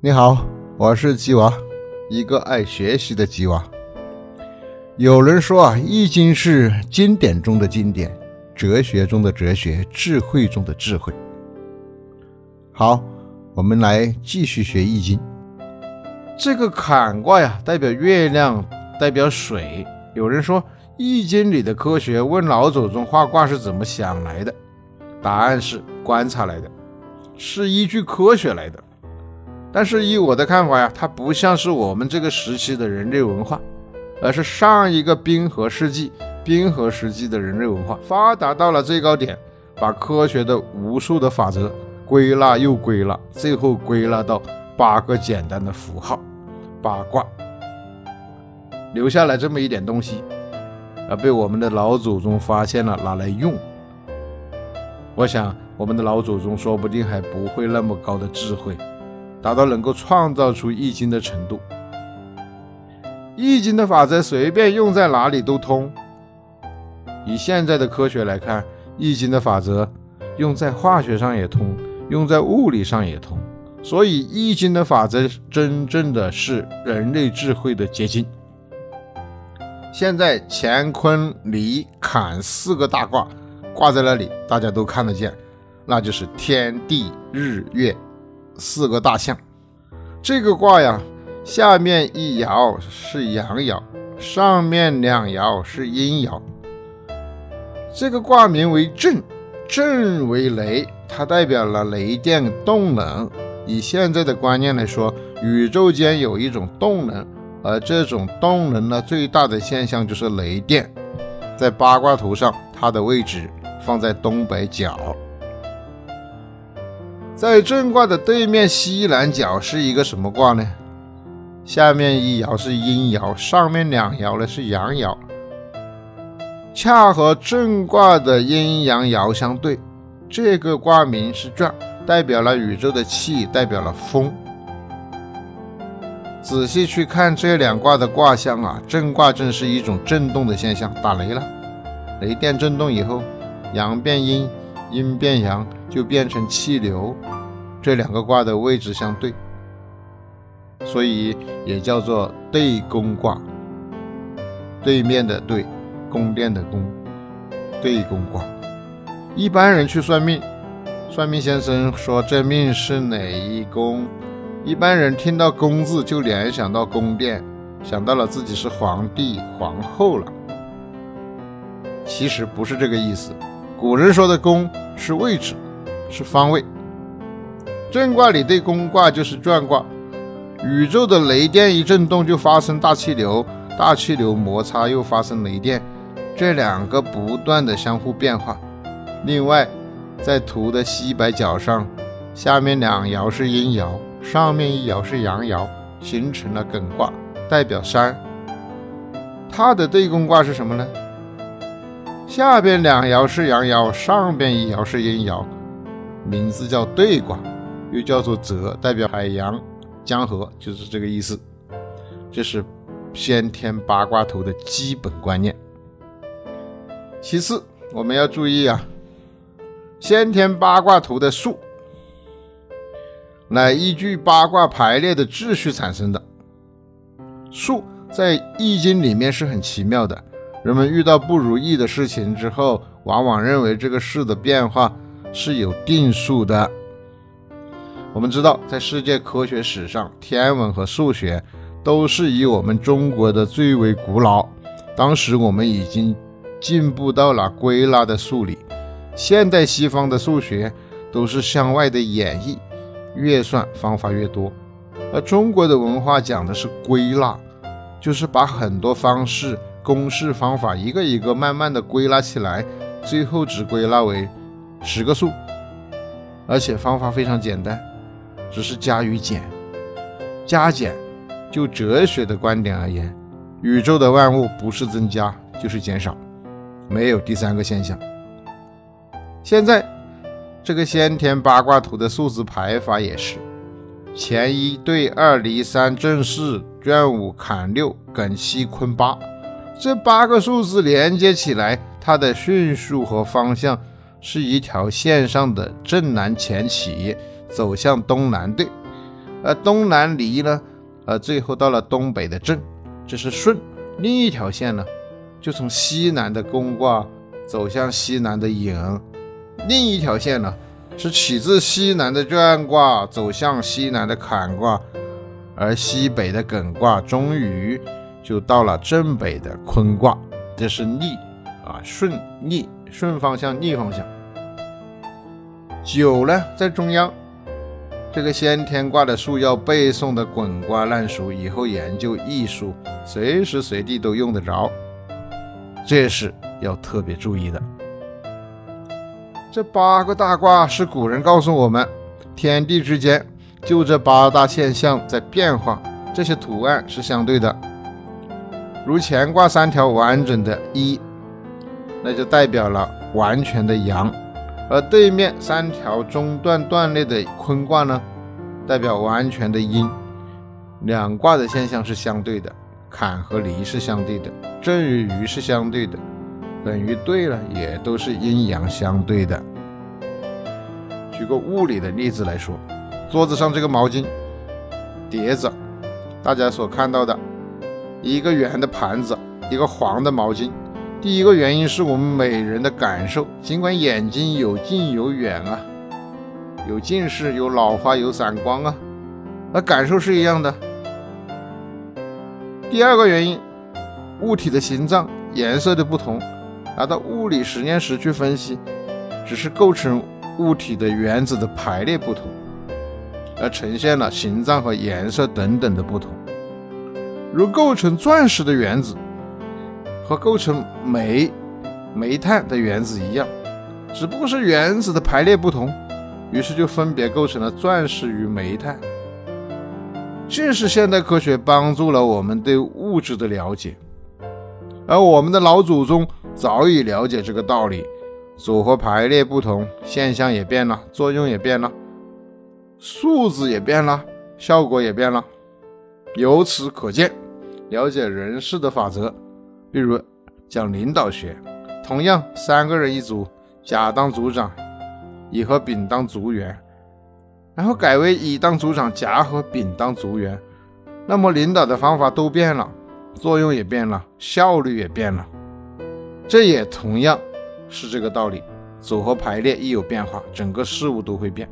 你好，我是吉娃，一个爱学习的吉娃。有人说啊，《易经》是经典中的经典，哲学中的哲学，智慧中的智慧。好，我们来继续学《易经》。这个坎卦呀，代表月亮，代表水。有人说，《易经》里的科学，问老祖宗画卦是怎么想来的？答案是观察来的，是依据科学来的。但是以我的看法呀，它不像是我们这个时期的人类文化，而是上一个冰河世纪、冰河时期的人类文化发达到了最高点，把科学的无数的法则归纳又归纳，最后归纳到八个简单的符号，八卦，留下来这么一点东西，而被我们的老祖宗发现了，拿来用。我想，我们的老祖宗说不定还不会那么高的智慧。达到能够创造出易经的程度，易经的法则随便用在哪里都通。以现在的科学来看，易经的法则用在化学上也通，用在物理上也通。所以，易经的法则真正的是人类智慧的结晶。现在乾坤离坎四个大卦挂在那里，大家都看得见，那就是天地日月。四个大象，这个卦呀，下面一爻是阳爻，上面两爻是阴爻。这个卦名为震，震为雷，它代表了雷电动能。以现在的观念来说，宇宙间有一种动能，而这种动能呢，最大的现象就是雷电。在八卦图上，它的位置放在东北角。在震卦的对面西南角是一个什么卦呢？下面一爻是阴爻，上面两爻呢是阳爻，恰和震卦的阴阳爻相对。这个卦名是转，代表了宇宙的气，代表了风。仔细去看这两卦的卦象啊，震卦正是一种震动的现象，打雷了，雷电震动以后，阳变阴。阴变阳就变成气流，这两个卦的位置相对，所以也叫做对宫卦。对面的对，宫殿的宫，对宫卦。一般人去算命，算命先生说这命是哪一宫？一般人听到“宫”字就联想到宫殿，想到了自己是皇帝、皇后了。其实不是这个意思。古人说的宫是位置，是方位。震卦里对宫卦就是转卦。宇宙的雷电一震动就发生大气流，大气流摩擦又发生雷电，这两个不断的相互变化。另外，在图的西北角上，下面两爻是阴爻，上面一爻是阳爻，形成了艮卦，代表山。它的对宫卦是什么呢？下边两爻是阳爻，上边一爻是阴爻，名字叫兑卦，又叫做泽，代表海洋、江河，就是这个意思。这是先天八卦图的基本观念。其次，我们要注意啊，先天八卦图的数，乃依据八卦排列的秩序产生的。数在易经里面是很奇妙的。人们遇到不如意的事情之后，往往认为这个事的变化是有定数的。我们知道，在世界科学史上，天文和数学都是以我们中国的最为古老。当时我们已经进步到了归纳的数理，现代西方的数学都是向外的演绎，越算方法越多，而中国的文化讲的是归纳，就是把很多方式。公式方法一个一个慢慢的归纳起来，最后只归纳为十个数，而且方法非常简单，只是加与减。加减，就哲学的观点而言，宇宙的万物不是增加就是减少，没有第三个现象。现在这个先天八卦图的数字排法也是：乾一兑二离三震四卷五坎六艮七坤八。这八个数字连接起来，它的迅速和方向是一条线上的正南前起，走向东南对。而东南离呢，呃，最后到了东北的震，这是顺。另一条线呢，就从西南的宫卦走向西南的影。另一条线呢，是起自西南的卷卦走向西南的坎卦，而西北的艮卦终于就到了正北的坤卦，这是逆啊，顺逆顺方向逆方向。九呢，在中央。这个先天卦的数要背诵的滚瓜烂熟，以后研究艺术，随时随地都用得着，这是要特别注意的。这八个大卦是古人告诉我们，天地之间就这八大现象在变化，这些图案是相对的。如乾卦三条完整的一，那就代表了完全的阳。而对面三条中断断裂的坤卦呢，代表完全的阴。两卦的现象是相对的，坎和离是相对的，震与余是相对的，艮与兑了也都是阴阳相对的。举个物理的例子来说，桌子上这个毛巾碟子，大家所看到的一个圆的盘子，一个黄的毛巾。第一个原因是我们每人的感受，尽管眼睛有近有远啊，有近视、有老花、有散光啊，那感受是一样的。第二个原因，物体的形状、颜色的不同，拿到物理实验室去分析，只是构成物体的原子的排列不同，而呈现了形状和颜色等等的不同。如构成钻石的原子。和构成煤、煤炭的原子一样，只不过是原子的排列不同，于是就分别构成了钻石与煤炭。这是现代科学帮助了我们对物质的了解，而我们的老祖宗早已了解这个道理：组合排列不同，现象也变了，作用也变了，数字也变了，效果也变了。由此可见，了解人事的法则。比如讲领导学，同样三个人一组，甲当组长，乙和丙当组员，然后改为乙当组长，甲和丙当组员，那么领导的方法都变了，作用也变了，效率也变了。这也同样是这个道理，组合排列一有变化，整个事物都会变。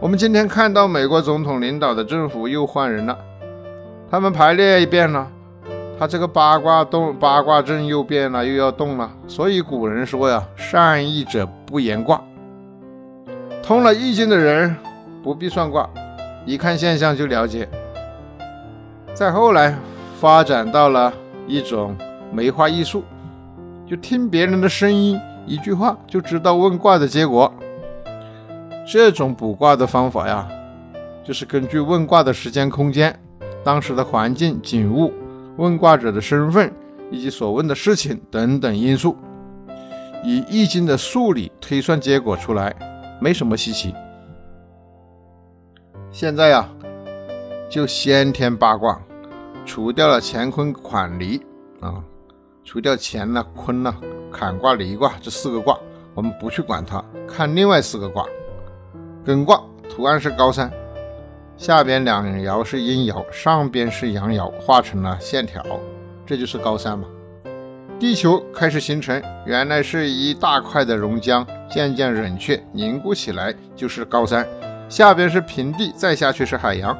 我们今天看到美国总统领导的政府又换人了，他们排列一变了。他这个八卦动，八卦阵又变了，又要动了。所以古人说呀：“善易者不言卦。”通了易经的人不必算卦，一看现象就了解。再后来发展到了一种梅花易数，就听别人的声音，一句话就知道问卦的结果。这种卜卦的方法呀，就是根据问卦的时间、空间、当时的环境、景物。问卦者的身份以及所问的事情等等因素，以易经的数理推算结果出来，没什么稀奇。现在呀，就先天八卦，除掉了乾坤坎离啊，除掉乾呐、坤呐、坎卦、离卦这四个卦，我们不去管它，看另外四个卦。艮卦图案是高山。下边两爻是阴爻，上边是阳爻，画成了线条，这就是高山嘛。地球开始形成，原来是一大块的熔浆，渐渐冷却凝固起来，就是高山。下边是平地，再下去是海洋。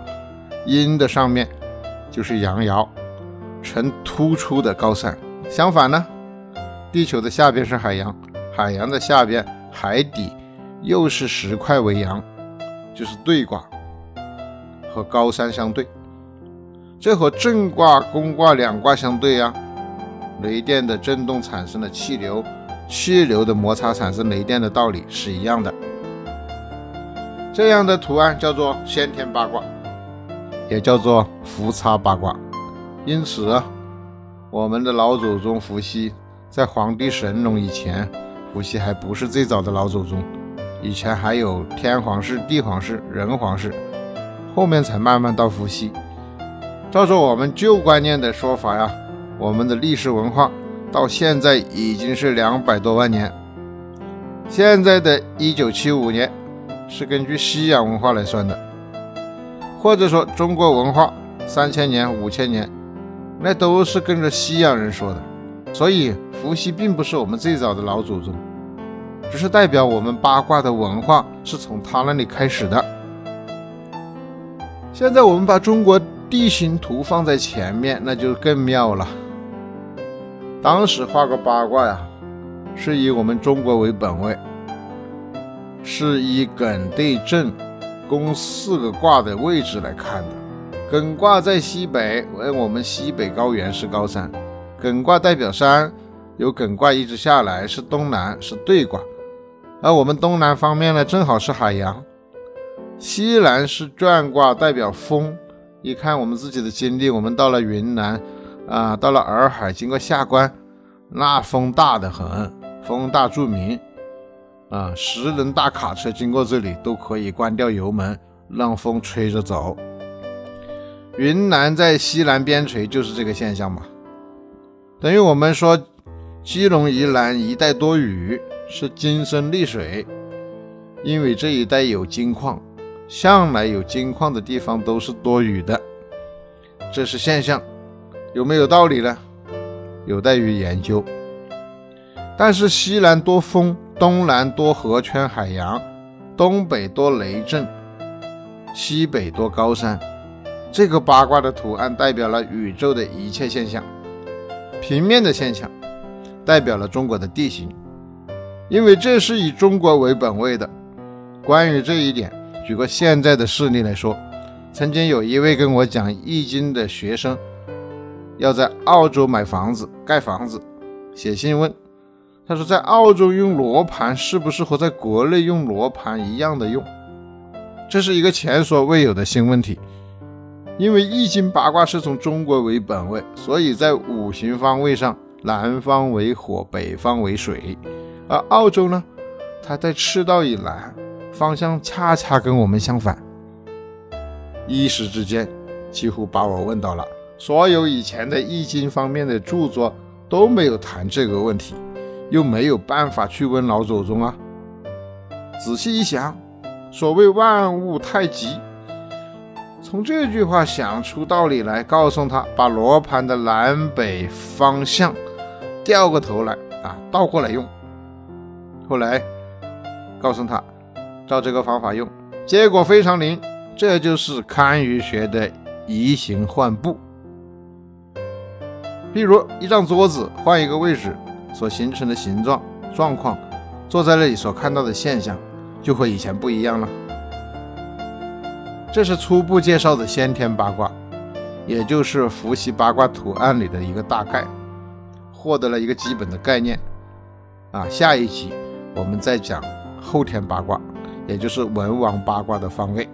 阴的上面就是阳爻，呈突出的高山。相反呢，地球的下边是海洋，海洋的下边海底又是石块为阳，就是对卦。和高山相对，这和震卦、宫卦两卦相对呀。雷电的震动产生了气流，气流的摩擦产生雷电的道理是一样的。这样的图案叫做先天八卦，也叫做伏叉八卦。因此，我们的老祖宗伏羲在黄帝神农以前，伏羲还不是最早的老祖宗，以前还有天皇氏、地皇氏、人皇氏。后面才慢慢到伏羲。照着我们旧观念的说法呀，我们的历史文化到现在已经是两百多万年。现在的一九七五年是根据西洋文化来算的。或者说中国文化三千年、五千年，那都是跟着西洋人说的。所以伏羲并不是我们最早的老祖宗，只是代表我们八卦的文化是从他那里开始的。现在我们把中国地形图放在前面，那就更妙了。当时画个八卦呀，是以我们中国为本位，是以艮对震，宫四个卦的位置来看的。艮卦在西北，为我们西北高原是高山。艮卦代表山，由艮卦一直下来是东南，是对卦。而我们东南方面呢，正好是海洋。西南是转卦，代表风。一看我们自己的经历，我们到了云南啊，到了洱海，经过下关，那风大的很，风大著名啊，十轮大卡车经过这里都可以关掉油门，让风吹着走。云南在西南边陲就是这个现象嘛。等于我们说，基隆宜兰一带多雨是金生丽水，因为这一带有金矿，向来有金矿的地方都是多雨的，这是现象，有没有道理呢？有待于研究。但是西南多风，东南多河圈海洋，东北多雷阵，西北多高山，这个八卦的图案代表了宇宙的一切现象。平面的现象代表了中国的地形，因为这是以中国为本位的。关于这一点，举个现在的事例来说，曾经有一位跟我讲《易经》的学生，要在澳洲买房子、盖房子，写信问，他说在澳洲用罗盘是不是和在国内用罗盘一样的用？这是一个前所未有的新问题。因为易经八卦是从中国为本位，所以在五行方位上，南方为火，北方为水，而澳洲呢，它在赤道以南，方向恰恰跟我们相反。一时之间，几乎把我问到了。所有以前的易经方面的著作都没有谈这个问题，又没有办法去问老祖宗啊。仔细一想，所谓万物太极。从这句话想出道理来，告诉他把罗盘的南北方向调个头来啊，倒过来用。后来告诉他照这个方法用，结果非常灵。这就是堪舆学的移形换布。比如一张桌子换一个位置所形成的形状状况，坐在那里所看到的现象就和以前不一样了。这是初步介绍的先天八卦，也就是伏羲八卦图案里的一个大概，获得了一个基本的概念。啊，下一集我们再讲后天八卦，也就是文王八卦的方位。